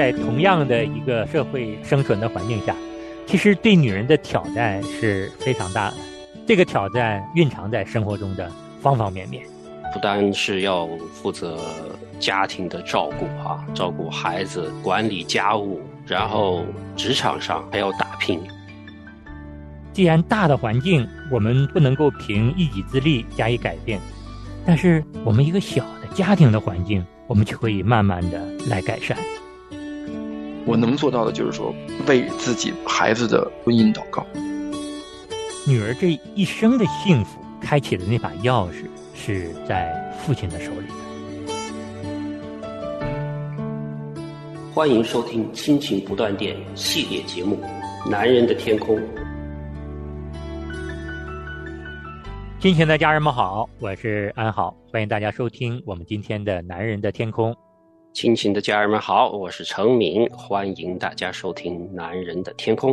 在同样的一个社会生存的环境下，其实对女人的挑战是非常大的。这个挑战蕴藏在生活中的方方面面，不单是要负责家庭的照顾啊，照顾孩子，管理家务，然后职场上还要打拼。既然大的环境我们不能够凭一己之力加以改变，但是我们一个小的家庭的环境，我们就可以慢慢的来改善。我能做到的就是说，为自己孩子的婚姻祷告。女儿这一生的幸福，开启的那把钥匙是在父亲的手里的。欢迎收听《亲情不断电》系列节目《男人的天空》。亲情的家人们好，我是安好，欢迎大家收听我们今天的《男人的天空》。亲情的家人们好，我是程敏，欢迎大家收听《男人的天空》。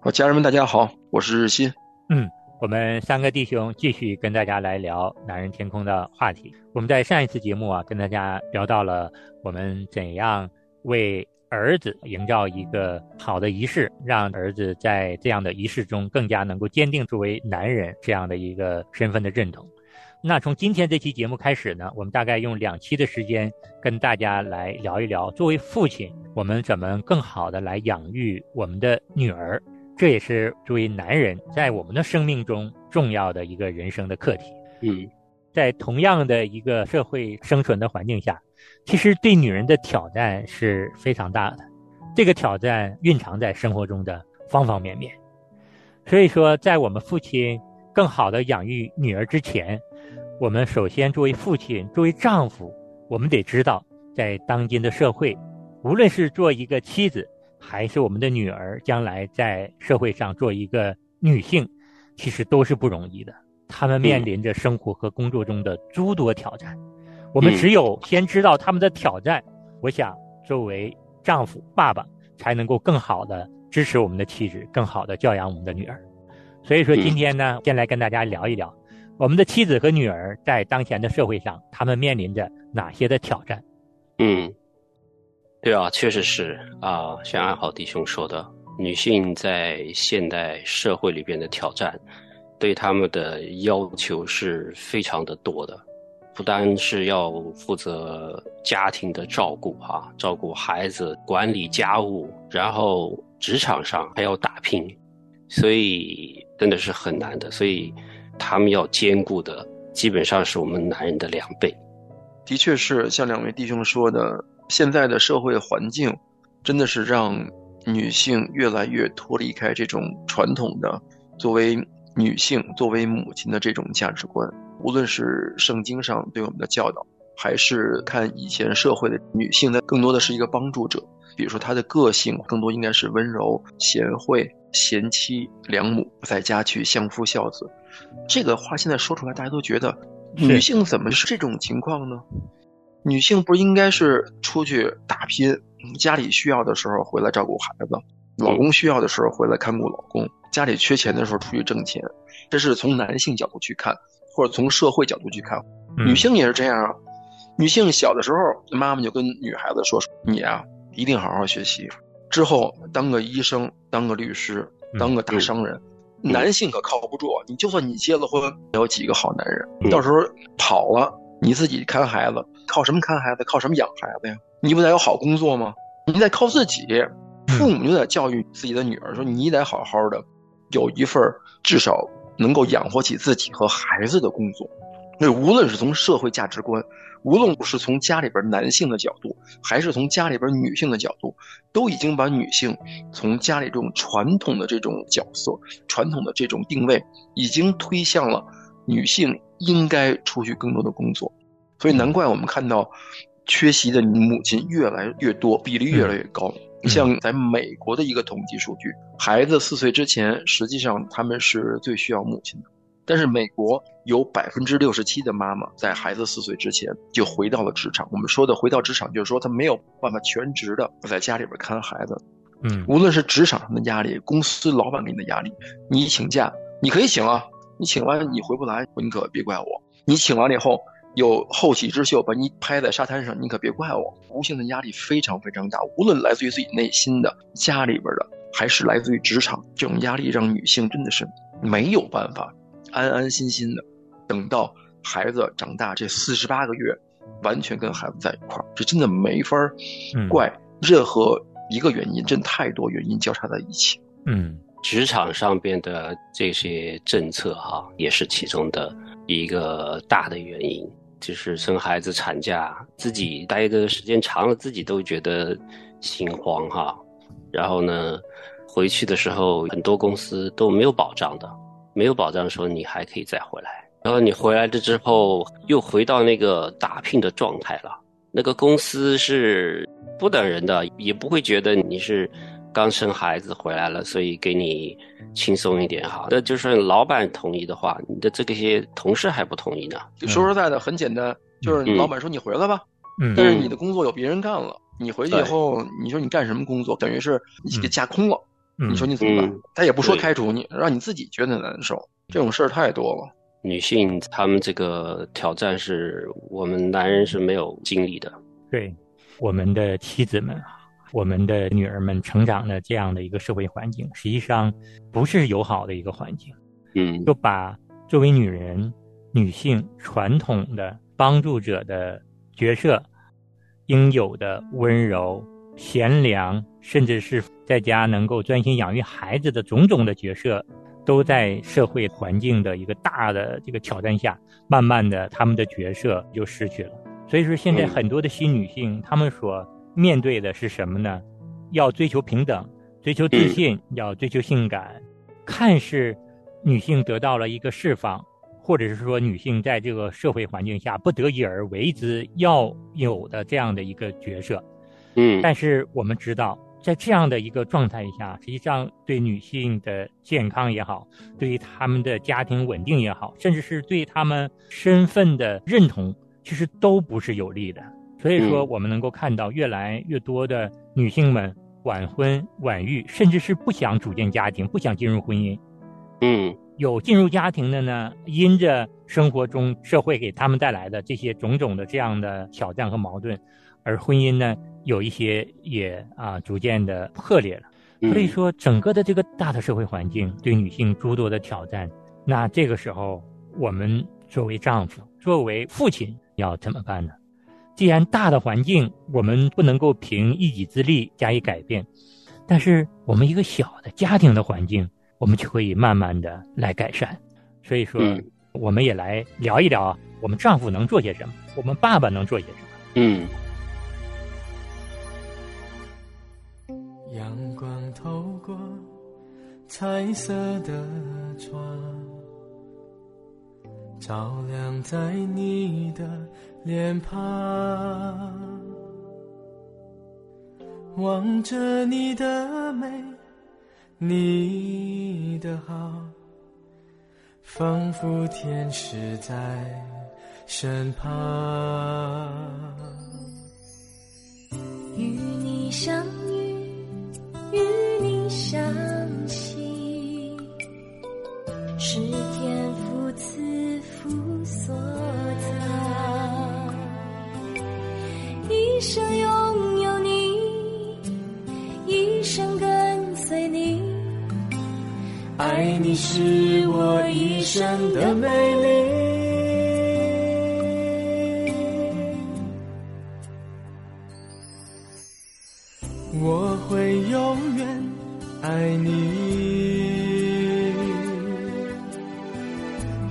好，家人们大家好，我是日新。嗯，我们三个弟兄继续跟大家来聊《男人天空》的话题。我们在上一次节目啊，跟大家聊到了我们怎样为。儿子营造一个好的仪式，让儿子在这样的仪式中更加能够坚定作为男人这样的一个身份的认同。那从今天这期节目开始呢，我们大概用两期的时间跟大家来聊一聊，作为父亲，我们怎么更好的来养育我们的女儿，这也是作为男人在我们的生命中重要的一个人生的课题。嗯，在同样的一个社会生存的环境下。其实对女人的挑战是非常大的，这个挑战蕴藏在生活中的方方面面。所以说，在我们父亲更好的养育女儿之前，我们首先作为父亲、作为丈夫，我们得知道，在当今的社会，无论是做一个妻子，还是我们的女儿将来在社会上做一个女性，其实都是不容易的。她们面临着生活和工作中的诸多挑战。我们只有先知道他们的挑战，我想作为丈夫、爸爸才能够更好的支持我们的妻子，更好的教养我们的女儿。所以说，今天呢，先来跟大家聊一聊我们的妻子和女儿在当前的社会上，他们面临着哪些的挑战。嗯，对啊，确实是啊，像安好弟兄说的，女性在现代社会里边的挑战，对他们的要求是非常的多的。不单是要负责家庭的照顾哈，照顾孩子，管理家务，然后职场上还要打拼，所以真的是很难的。所以他们要兼顾的，基本上是我们男人的两倍。的确是像两位弟兄说的，现在的社会环境真的是让女性越来越脱离开这种传统的作为女性、作为母亲的这种价值观。无论是圣经上对我们的教导，还是看以前社会的女性，呢，更多的是一个帮助者。比如说她的个性更多应该是温柔、贤惠、贤妻良母，在家去相夫教子。这个话现在说出来，大家都觉得女性怎么是这种情况呢？女性不应该是出去打拼，家里需要的时候回来照顾孩子，老公需要的时候回来看顾老公，家里缺钱的时候出去挣钱。这是从男性角度去看。或者从社会角度去看，女性也是这样啊。女性小的时候，妈妈就跟女孩子说：“你啊，一定好好学习，之后当个医生，当个律师，当个大商人。”男性可靠不住，你就算你结了婚，有几个好男人？到时候跑了，你自己看孩子，靠什么看孩子？靠什么养孩子呀？你不得有好工作吗？你得靠自己。父母就得教育自己的女儿说：“你得好好的，有一份至少。”能够养活起自己和孩子的工作，那无论是从社会价值观，无论是从家里边男性的角度，还是从家里边女性的角度，都已经把女性从家里这种传统的这种角色、传统的这种定位，已经推向了女性应该出去更多的工作。所以难怪我们看到缺席的母亲越来越多，比例越来越高。像在美国的一个统计数据，孩子四岁之前，实际上他们是最需要母亲的。但是美国有百分之六十七的妈妈在孩子四岁之前就回到了职场。我们说的回到职场，就是说她没有办法全职的在家里边看孩子。嗯，无论是职场上的压力，公司老板给你的压力，你请假你可以请啊，你请完你回不来，你可别怪我。你请完了以后，有后起之秀把你拍在沙滩上，你可别怪我。无形的压力非常非常大，无论来自于自己内心的、家里边的，还是来自于职场，这种压力让女性真的是没有办法安安心心的等到孩子长大这四十八个月，完全跟孩子在一块儿，这真的没法怪任何一个原因，真太多原因交叉在一起。嗯。职场上边的这些政策哈，也是其中的一个大的原因。就是生孩子产假，自己待的时间长了，自己都觉得心慌哈。然后呢，回去的时候，很多公司都没有保障的，没有保障的时候你还可以再回来。然后你回来了之后，又回到那个打拼的状态了。那个公司是不等人的，也不会觉得你是。刚生孩子回来了，所以给你轻松一点哈。那就算老板同意的话，你的这个些同事还不同意呢。说实在的，很简单，就是老板说你回来吧，但是你的工作有别人干了，你回去以后，你说你干什么工作，等于是你给架空了。你说你怎么办？他也不说开除你，让你自己觉得难受。这种事儿太多了。女性她们这个挑战是我们男人是没有经历的。对，我们的妻子们啊。我们的女儿们成长的这样的一个社会环境，实际上不是友好的一个环境。嗯，就把作为女人、女性传统的帮助者的角色，应有的温柔、贤良，甚至是在家能够专心养育孩子的种种的角色，都在社会环境的一个大的这个挑战下，慢慢的他们的角色就失去了。所以说，现在很多的新女性，她们所面对的是什么呢？要追求平等，追求自信，要追求性感。看似女性得到了一个释放，或者是说女性在这个社会环境下不得已而为之要有的这样的一个角色。嗯，但是我们知道，在这样的一个状态下，实际上对女性的健康也好，对于他们的家庭稳定也好，甚至是对他们身份的认同，其实都不是有利的。所以说，我们能够看到越来越多的女性们晚婚晚育，甚至是不想组建家庭，不想进入婚姻。嗯，有进入家庭的呢，因着生活中社会给他们带来的这些种种的这样的挑战和矛盾，而婚姻呢，有一些也啊逐渐的破裂了。所以说，整个的这个大的社会环境对女性诸多的挑战，那这个时候，我们作为丈夫，作为父亲，要怎么办呢？既然大的环境我们不能够凭一己之力加以改变，但是我们一个小的家庭的环境，我们就可以慢慢的来改善。所以说，我们也来聊一聊我们丈夫能做些什么，我们爸爸能做些什么。嗯。阳光透过彩色的窗，照亮在你的。脸庞，望着你的美，你的好，仿佛天使在身旁。与你相，与你相惜，是天父赐福所赐。一生拥有你，一生跟随你，爱你是我一生的美丽。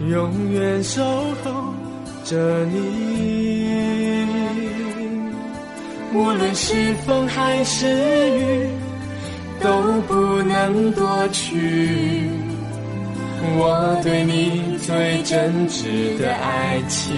永远守候着你。无论是风还是雨，都不能夺去我对你最真挚的爱情。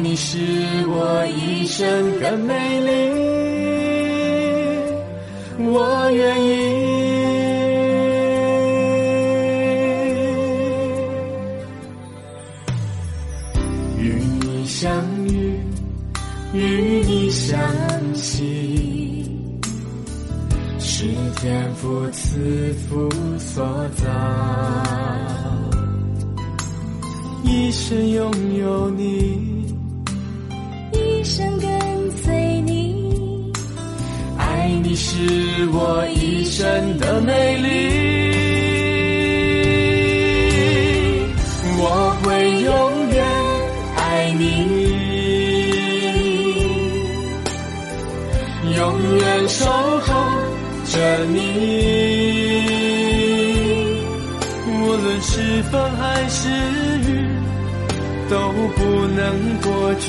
你是我一生的美丽，我愿意与你相遇，与你相惜，是天父赐福所造，一生拥有你。是我一生的美丽，我会永远爱你，永远守候着你。无论是风还是雨，都不能过去。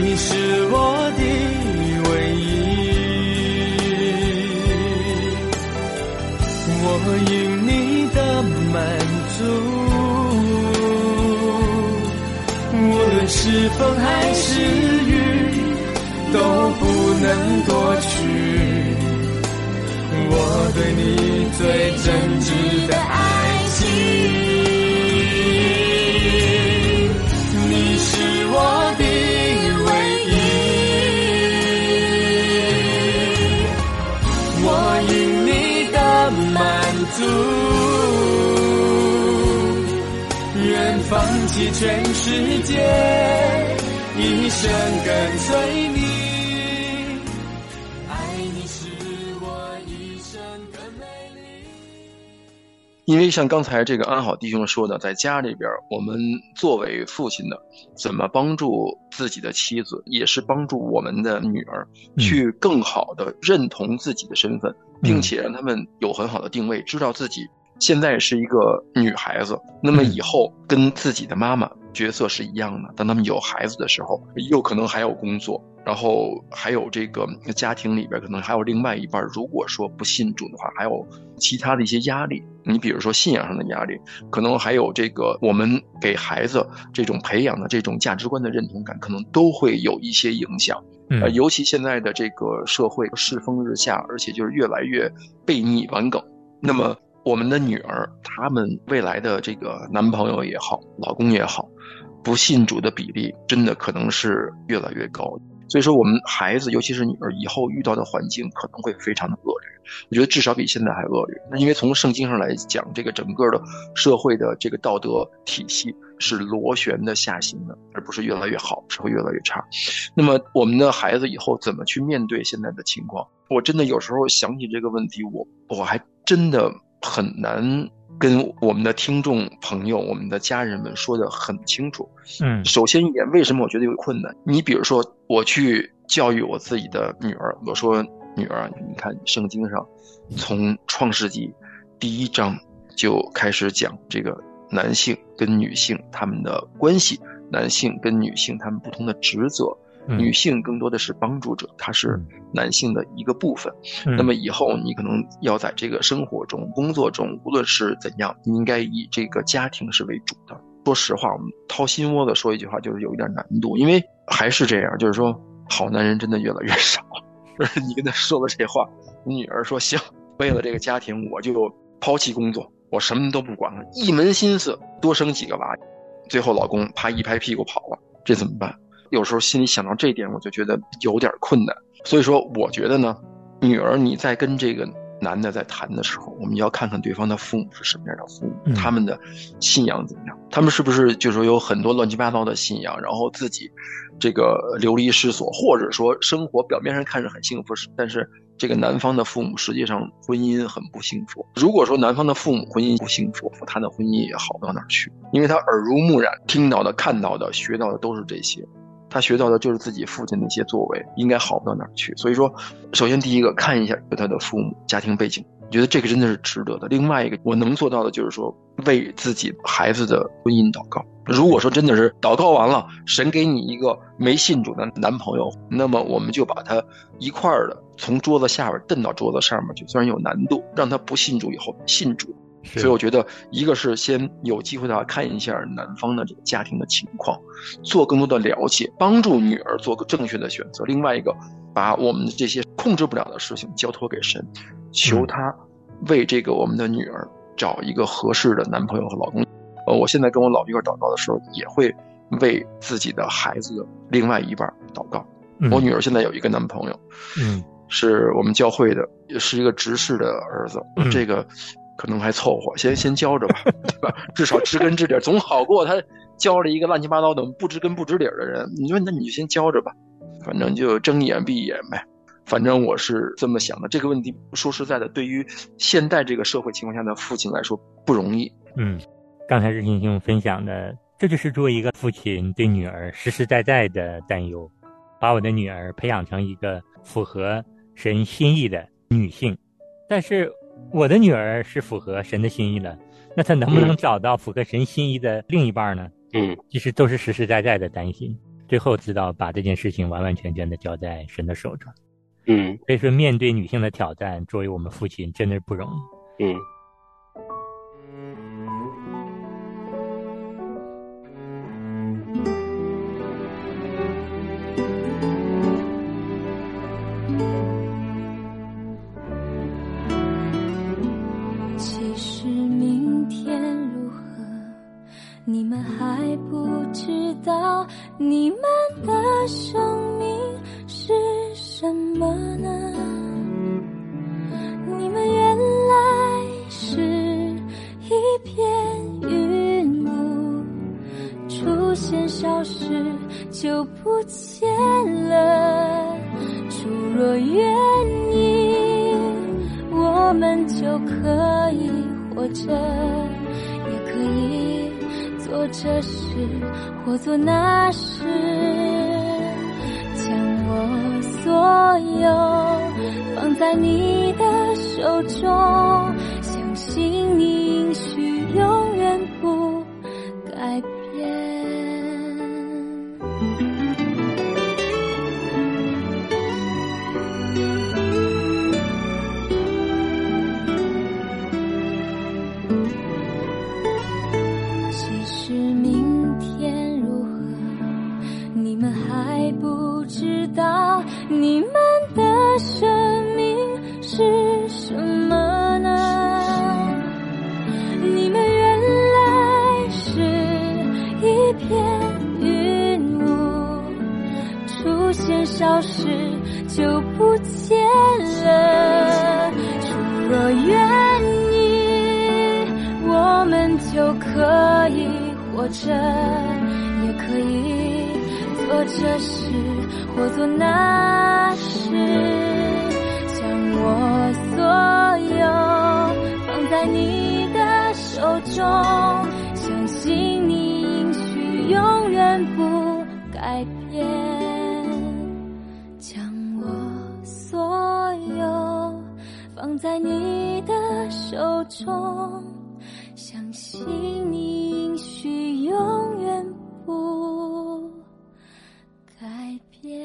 你是我的唯一，我因你的满足，无论是风还是雨，都不能夺去。我对你最真挚的爱。满足，愿放弃全世界，一生跟随你。爱你是我一生的美丽。因为像刚才这个安好弟兄说的，在家里边，我们作为父亲的，怎么帮助自己的妻子，也是帮助我们的女儿去更好的认同自己的身份，并且让他们有很好的定位，知道自己现在是一个女孩子，那么以后跟自己的妈妈角色是一样的。当他们有孩子的时候，又可能还有工作，然后还有这个家庭里边可能还有另外一半，如果说不信主的话，还有其他的一些压力。你比如说信仰上的压力，可能还有这个我们给孩子这种培养的这种价值观的认同感，可能都会有一些影响。呃，嗯尤其现在的这个社会世风日下，而且就是越来越悖逆顽梗。那么我们的女儿，她们未来的这个男朋友也好，老公也好，不信主的比例真的可能是越来越高。所以说，我们孩子，尤其是女儿，以后遇到的环境可能会非常的恶劣。我觉得至少比现在还恶劣。那因为从圣经上来讲，这个整个的社会的这个道德体系是螺旋的下行的，而不是越来越好，是会越来越差。那么我们的孩子以后怎么去面对现在的情况？我真的有时候想起这个问题，我我还真的很难跟我们的听众朋友、我们的家人们说的很清楚。嗯首先一点，为什么我觉得有困难？你比如说，我去教育我自己的女儿，我说女儿，你看圣经上，从创世纪第一章就开始讲这个男性跟女性他们的关系，男性跟女性他们不同的职责，嗯女性更多的是帮助者，她是男性的一个部分。嗯那么以后你可能要在这个生活中、工作中，无论是怎样，你应该以这个家庭是为主的。说实话，我们掏心窝子说一句话，就是有一点难度，因为还是这样，就是说好男人真的越来越少。就 是你跟他说了这话，你女儿说行，为了这个家庭，我就抛弃工作，我什么都不管了，一门心思多生几个娃。最后老公啪一拍屁股跑了，这怎么办？有时候心里想到这一点，我就觉得有点困难。所以说，我觉得呢，女儿你在跟这个男的在谈的时候，我们要看看对方的父母是什么样的父母，嗯他们的信仰怎么样，他们是不是就是说有很多乱七八糟的信仰，然后自己这个流离失所，或者说生活表面上看着很幸福，但是这个男方的父母实际上婚姻很不幸福。如果说男方的父母婚姻不幸福，他的婚姻也好不到哪儿去，因为他耳濡目染，听到的、看到的、学到的都是这些。他学到的就是自己父亲的一些作为，应该好不到哪儿去。所以说，首先第一个看一下他的父母家庭背景，我觉得这个真的是值得的。另外一个，我能做到的就是说，为自己孩子的婚姻祷告。如果说真的是祷告完了，神给你一个没信主的男朋友，那么我们就把他一块儿的从桌子下边蹬到桌子上面去，虽然有难度，让他不信主以后信主。是所以我觉得，一个是先有机会的话看一下男方的这个家庭的情况，做更多的了解，帮助女儿做个正确的选择。另外一个，把我们的这些控制不了的事情交托给神，求他为这个我们的女儿找一个合适的男朋友和老公。呃，我现在跟我老一块祷告的时候，也会为自己的孩子的另外一半祷告。嗯我女儿现在有一个男朋友，嗯是我们教会的，是一个执事的儿子，嗯这个可能还凑合，先先教着吧，对吧？至少知根知底，总好过他教了一个乱七八糟的不知根不知底的人。你说，那你就先教着吧，反正就睁一眼闭一眼呗。反正我是这么想的。这个问题说实在的，对于现代这个社会情况下的父亲来说不容易。嗯，刚才日新兄分享的，这就是作为一个父亲对女儿实实在在的担忧，把我的女儿培养成一个符合神心意的女性。但是我的女儿是符合神的心意了，那她能不能找到符合神心意的另一半呢？嗯其实都是实实在在的担心。最后知道把这件事情完完全全的交在神的手中。嗯所以说，面对女性的挑战，作为我们父亲真的是不容易。嗯不知道。你们的生命是什么呢？你们原来是一片云雾，出现消失就不见了。主若愿意。我们就可以活着，做这事或做那事，将我所有放在你的手中，相信你应许有在你的手中，相信你应许永远不改变。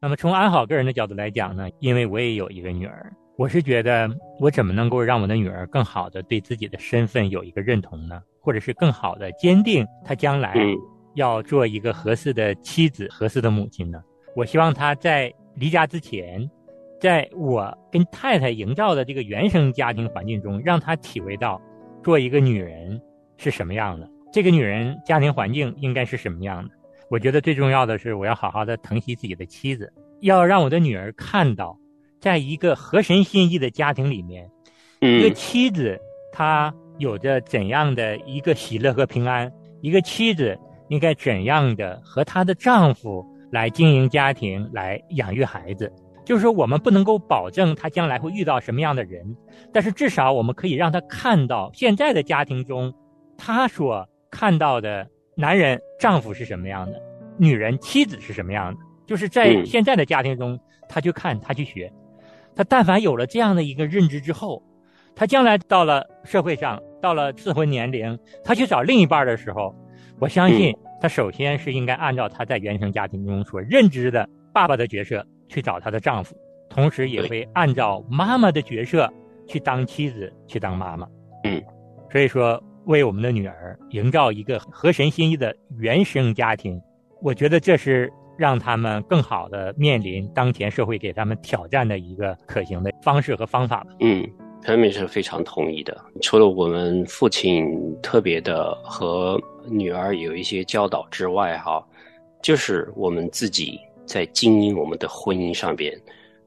那么从安好个人的角度来讲呢，因为我也有一个女儿，我是觉得我怎么能够让我的女儿更好的对自己的身份有一个认同呢？或者是更好的坚定她将来嗯要做一个合适的妻子、合适的母亲呢？我希望她在离家之前，在我跟太太营造的这个原生家庭环境中，让她体会到做一个女人是什么样的，这个女人家庭环境应该是什么样的。我觉得最重要的是，我要好好的疼惜自己的妻子，要让我的女儿看到，在一个合神心意的家庭里面，一个嗯妻子她有着怎样的一个喜乐和平安，一个妻子应该怎样的和她的丈夫来经营家庭，来养育孩子。就是说，我们不能够保证她将来会遇到什么样的人，但是至少我们可以让她看到现在的家庭中，她所看到的男人丈夫是什么样的，女人妻子是什么样的。就是在嗯现在的家庭中，她去看，她去学，她但凡有了这样的一个认知之后，他将来到了社会上，到了适婚年龄，他去找另一半的时候，我相信他首先是应该按照他在原生家庭中所认知的爸爸的角色去找她的丈夫，同时也会按照妈妈的角色去当妻子，去当妈妈。嗯，所以说为我们的女儿营造一个合神心意的原生家庭，我觉得这是让他们更好的面临当前社会给他们挑战的一个可行的方式和方法。嗯。他们是非常同意的。除了我们父亲特别的和女儿有一些教导之外，哈，就是我们自己在经营我们的婚姻上边，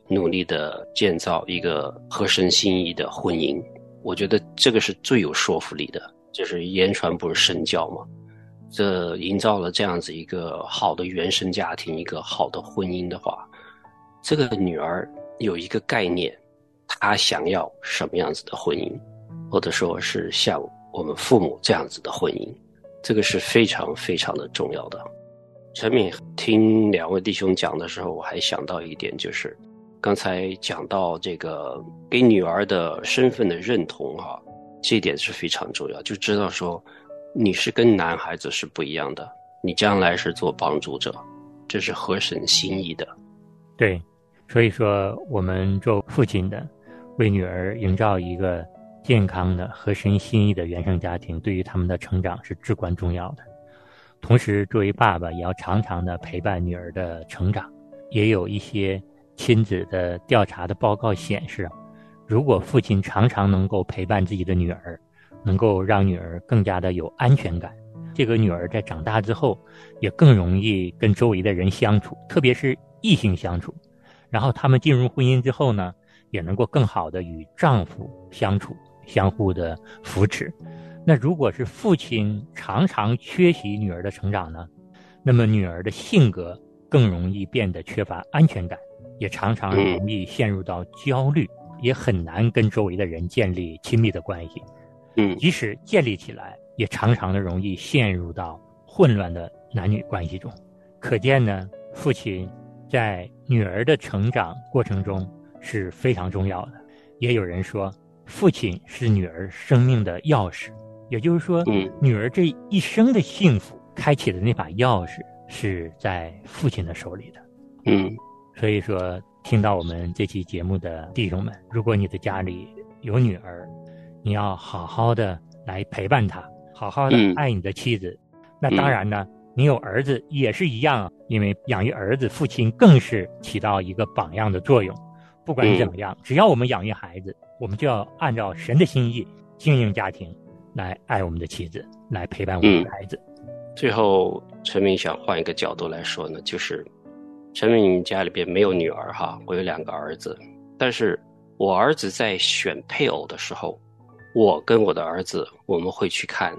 努力的建造一个合神心意的婚姻。我觉得这个是最有说服力的，就是言传不如身教嘛。这营造了这样子一个好的原生家庭，一个好的婚姻的话，这个女儿有一个概念。她想要什么样子的婚姻，或者说是像我们父母这样子的婚姻，这个是非常非常的重要的。陈敏听两位弟兄讲的时候，我还想到一点，就是刚才讲到这个给女儿的身份的认同，哈，这一点是非常重要，就知道说你是跟男孩子是不一样的，你将来是做帮助者，这是合神心意的。对，所以说我们做父亲的。为女儿营造一个健康的、合身心意的原生家庭，对于他们的成长是至关重要的。同时，作为爸爸，也要常常的陪伴女儿的成长。也有一些亲子的调查的报告显示，如果父亲常常能够陪伴自己的女儿，能够让女儿更加的有安全感，这个女儿在长大之后也更容易跟周围的人相处，特别是异性相处。然后他们进入婚姻之后呢？也能够更好的与丈夫相处，相互的扶持。那如果是父亲常常缺席女儿的成长呢？那么女儿的性格更容易变得缺乏安全感，也常常容易陷入到焦虑，也很难跟周围的人建立亲密的关系。嗯，即使建立起来，也常常的容易陷入到混乱的男女关系中。可见呢，父亲在女儿的成长过程中。是非常重要的。也有人说，父亲是女儿生命的钥匙，也就是说，女儿这一生的幸福开启的那把钥匙是在父亲的手里的。嗯，所以说，听到我们这期节目的弟兄们，如果你的家里有女儿，你要好好的来陪伴他，好好的爱你的妻子。那当然呢，你有儿子也是一样，因为养育儿子，父亲更是起到一个榜样的作用。不管怎么样，只要我们养育孩子，我们就要按照神的心意经营家庭，来爱我们的妻子，来陪伴我们的孩子。最后，陈明想换一个角度来说呢，就是陈明家里边没有女儿哈，我有两个儿子，但是我儿子在选配偶的时候，我跟我的儿子我们会去看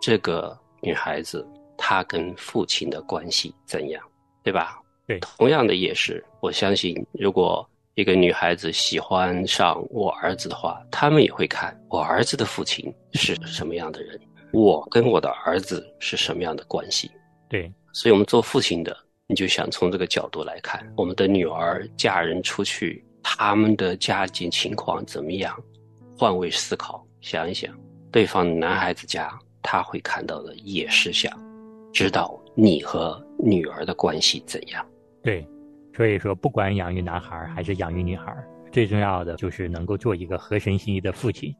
这个女孩子她跟父亲的关系怎样，对吧？对，同样的也是，我相信如果。一个女孩子喜欢上我儿子的话，他们也会看我儿子的父亲是什么样的人，我跟我的儿子是什么样的关系。对，所以我们做父亲的，你就想从这个角度来看，我们的女儿嫁人出去，他们的家庭情况怎么样？换位思考，想一想，对方男孩子家他会看到的也是想知道你和女儿的关系怎样。对。所以说，不管养育男孩还是养育女孩，最重要的就是能够做一个合神心意的父亲，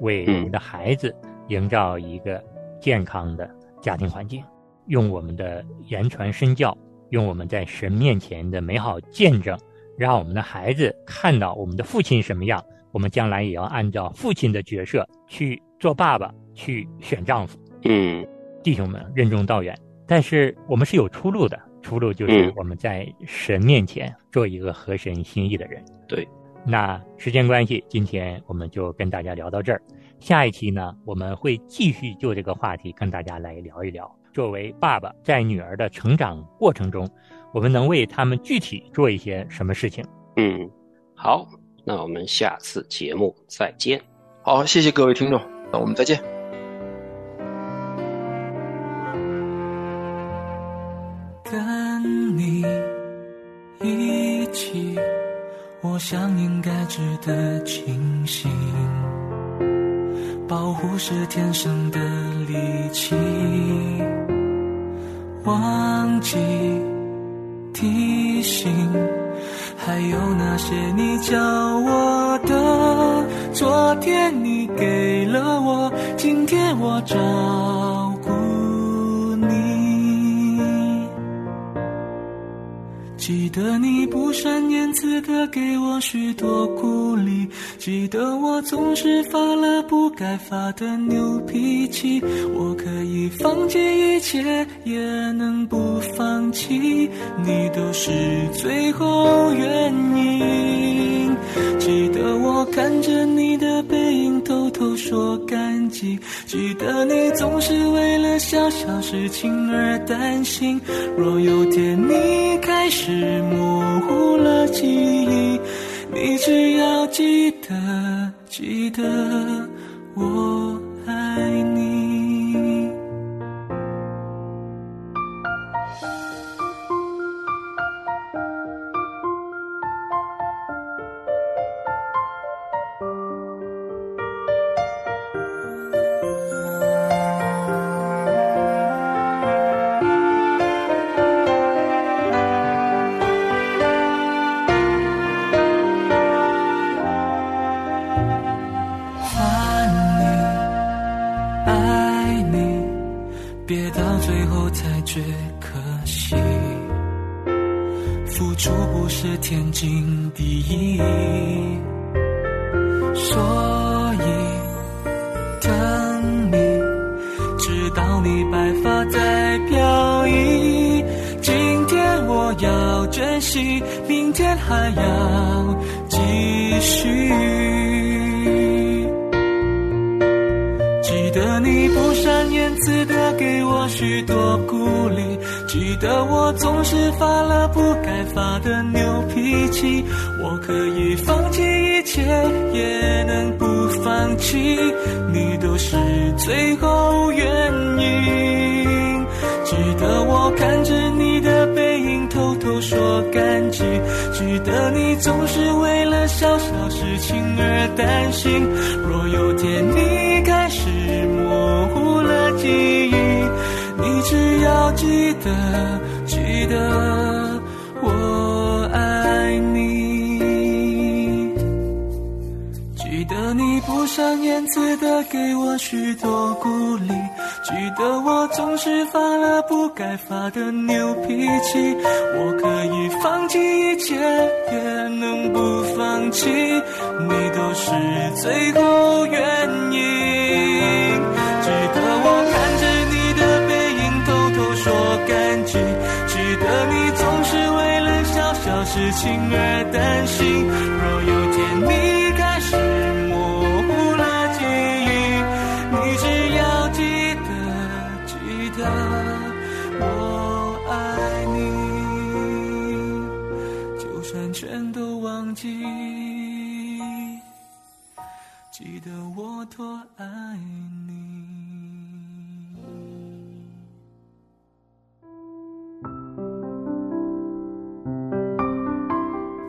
为我们的孩子营造一个健康的家庭环境，用我们的言传身教，用我们在神面前的美好见证，让我们的孩子看到我们的父亲什么样，我们将来也要按照父亲的角色去做爸爸，去选丈夫。嗯，弟兄们，任重道远，但是我们是有出路的。出路就是我们在神面前做一个合神心意的人。对，那时间关系，今天我们就跟大家聊到这儿。下一期呢，我们会继续就这个话题跟大家来聊一聊。作为爸爸，在女儿的成长过程中，我们能为他们具体做一些什么事情？嗯，好，那我们下次节目再见。好，谢谢各位听众，那我们再见。跟你一起我想应该值得庆幸，保护是天生的利器。忘记提醒，还有那些你教我的，昨天你给了我，今天我找记得你不善言辞的给我许多鼓励，记得我总是发了不该发的牛脾气。我可以放弃一切，也能不放弃，你都是最后原因。记得我看着你的背影，偷偷说感激。记得你总是为了小小事情而担心。若有天你开始模糊了记忆，你只要记得，记得我爱你。珍惜，明天还要继续。记得你不善言辞的给我许多鼓励，记得我总是发了不该发的牛脾气。我可以放弃一切，也能不放弃，你都是最后原因。记得我看着你的背，偷偷说感激。记得你总是为了小小事情而担心。若有天你开始模糊了记忆，你只要记得，记得不善言辞的给我许多鼓励，记得我总是发了不该发的牛脾气。我可以放弃一切，也能不放弃，你都是最后原因。记得我看着你的背影，偷偷说感激。记得你总是为了小小事情而担心。若有